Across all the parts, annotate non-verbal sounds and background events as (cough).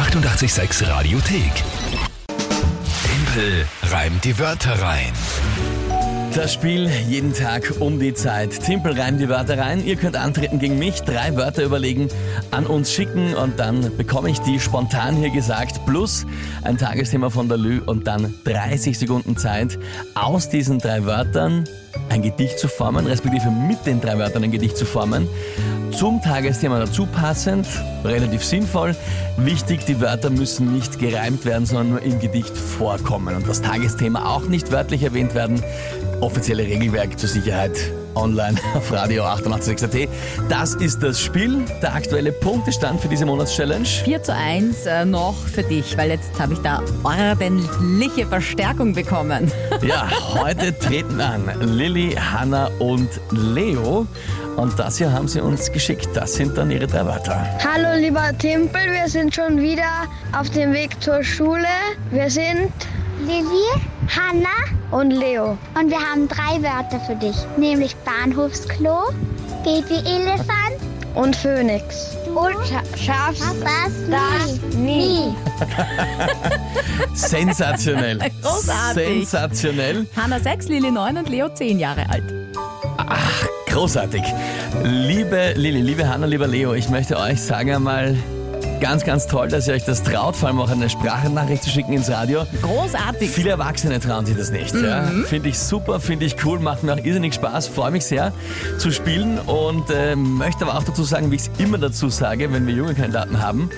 886 Radiothek. Tempel reimt die Wörter rein. Das Spiel jeden Tag um die Zeit. Timpel reimt die Wörter rein. Ihr könnt antreten gegen mich, drei Wörter überlegen, an uns schicken und dann bekomme ich die spontan hier gesagt. Plus ein Tagesthema von der Lü und dann 30 Sekunden Zeit, aus diesen drei Wörtern ein Gedicht zu formen, respektive mit den drei Wörtern ein Gedicht zu formen. Zum Tagesthema dazu passend, relativ sinnvoll. Wichtig, die Wörter müssen nicht gereimt werden, sondern nur im Gedicht vorkommen. Und das Tagesthema auch nicht wörtlich erwähnt werden. Offizielle Regelwerk zur Sicherheit online auf Radio 886.at. Das ist das Spiel, der aktuelle Punktestand für diese Monatschallenge. 4 zu 1 äh, noch für dich, weil jetzt habe ich da ordentliche Verstärkung bekommen. (laughs) Ja, heute treten an Lilly, Hanna und Leo. Und das hier haben sie uns geschickt. Das sind dann ihre drei Wörter. Hallo lieber Timpel, wir sind schon wieder auf dem Weg zur Schule. Wir sind Lilly, Hanna und Leo. und wir haben drei Wörter für dich, nämlich Bahnhofsklo, Babyelefant Und Phoenix. und Scha schaffst das, das nie. (laughs) Sensationell. Großartig. Sensationell. Hanna 6, Lili 9 und Leo 10 Jahre alt. Großartig. Liebe Lilly, liebe Hanna, lieber Leo, ich möchte euch sagen einmal ganz, ganz toll, dass ihr euch das traut, vor allem auch eine Sprachnachricht zu schicken ins Radio. Großartig. Viele Erwachsene trauen sich das nicht. Ja. Finde ich super, finde ich cool, macht mir auch irrsinnig Spaß, freue mich sehr zu spielen und äh, möchte aber auch dazu sagen, wie ich es immer dazu sage, wenn wir junge Kandidaten haben.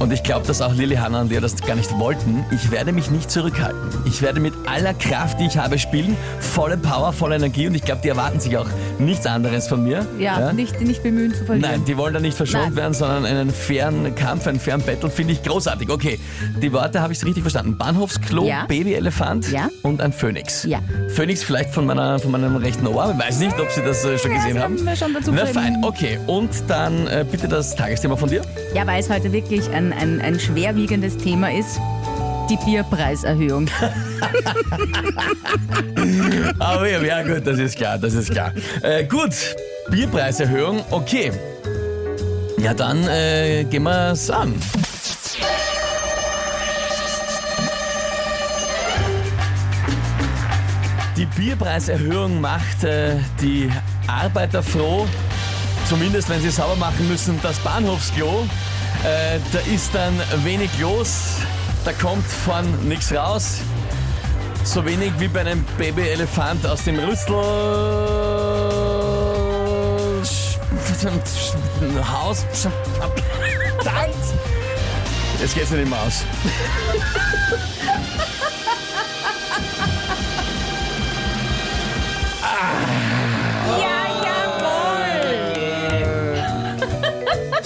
Und ich glaube, dass auch Lilly, Hanna und Leo das gar nicht wollten. Ich werde mich nicht zurückhalten. Ich werde mit aller Kraft, die ich habe, spielen. Volle Power, volle Energie. Und ich glaube, die erwarten sich auch nichts anderes von mir. Ja, Nicht, nicht bemühen zu verlieren. Nein, die wollen da nicht verschont Nein. werden, sondern einen fairen Kampf, einen fairen Battle finde ich großartig. Okay, die Worte habe ich richtig verstanden. Bahnhofsklo, Ja. Babyelefant Ja. und ein Phönix. Ja. Phönix vielleicht von, meiner, von meinem rechten Ohr. Ich weiß nicht, ob Sie das äh, schon gesehen haben. haben wir schon dazu Na fein, okay. Und dann äh, bitte das Tagesthema von dir. Ja, weil es heute wirklich ein, ein, ein schwerwiegendes Thema ist. Die Bierpreiserhöhung. (laughs) Aber ja, ja, gut, das ist klar, das ist klar. Äh, gut, Bierpreiserhöhung, okay. Ja, dann äh, gehen wir es an. Die Bierpreiserhöhung macht äh, die Arbeiter froh, zumindest wenn sie sauber machen müssen, das Bahnhofsklo. Äh, da ist dann wenig los, da kommt von nichts raus. So wenig wie bei einem Babyelefant aus dem Rüssel. Haus. Verdammt! Jetzt geht's nicht mehr aus. (laughs)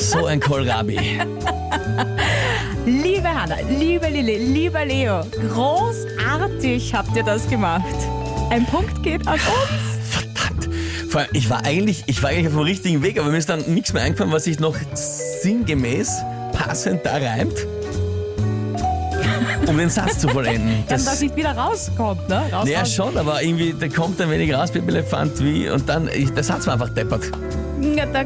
So ein Kohlrabi. Liebe Hanna, liebe Lilly, lieber Leo, großartig habt ihr das gemacht. Ein Punkt geht an uns. Verdammt. Vor allem, ich war eigentlich, ich war eigentlich auf dem richtigen Weg, aber mir ist dann nichts mehr eingefallen, was sich noch sinngemäß passend da reimt. Um den Satz zu vollenden. (laughs) Dass das nicht wieder rauskommt, ne? Raus, Ja, raus. schon, aber irgendwie, da kommt ein wenig raus, Babyelefant, wie, und dann, ich, der Satz war einfach deppert. (laughs) Ja, da,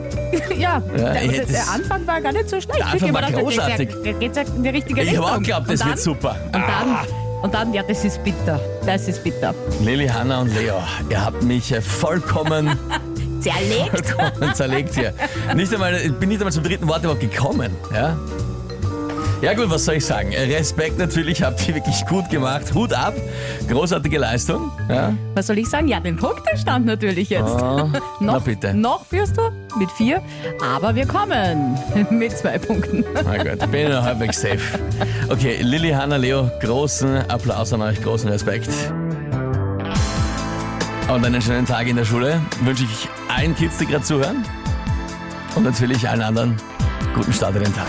ja, der, ich der, der Anfang war gar nicht so schlecht. Der Anfang Ich war großartig. Der geht ja in die richtige Ich Richtung. habe auch geglaubt, das und wird dann, super. Und dann, Ah. und dann, ja, das ist bitter. Das ist bitter. Lilly, Hanna und Leo, ihr habt mich vollkommen, (laughs) (laughs) Zerlegt. vollkommen zerlegt hier. Nicht einmal, ich bin nicht einmal zum dritten Wort überhaupt gekommen. Ja? Ja gut, was soll ich sagen? Respekt natürlich, habt ihr wirklich gut gemacht. Hut ab, großartige Leistung. Ja? Was soll ich sagen? Ja, den Punktestand natürlich jetzt. Ah, (laughs) na noch, bitte. noch führst du mit vier, aber wir kommen (laughs) mit zwei Punkten. Na gut, bin ich noch halbwegs safe. Okay, Lilly, Hanna, Leo, großen Applaus an euch, großen Respekt. Und einen schönen Tag in der Schule wünsche ich allen Kids, die gerade zuhören. Und natürlich allen anderen guten Start in den Tag.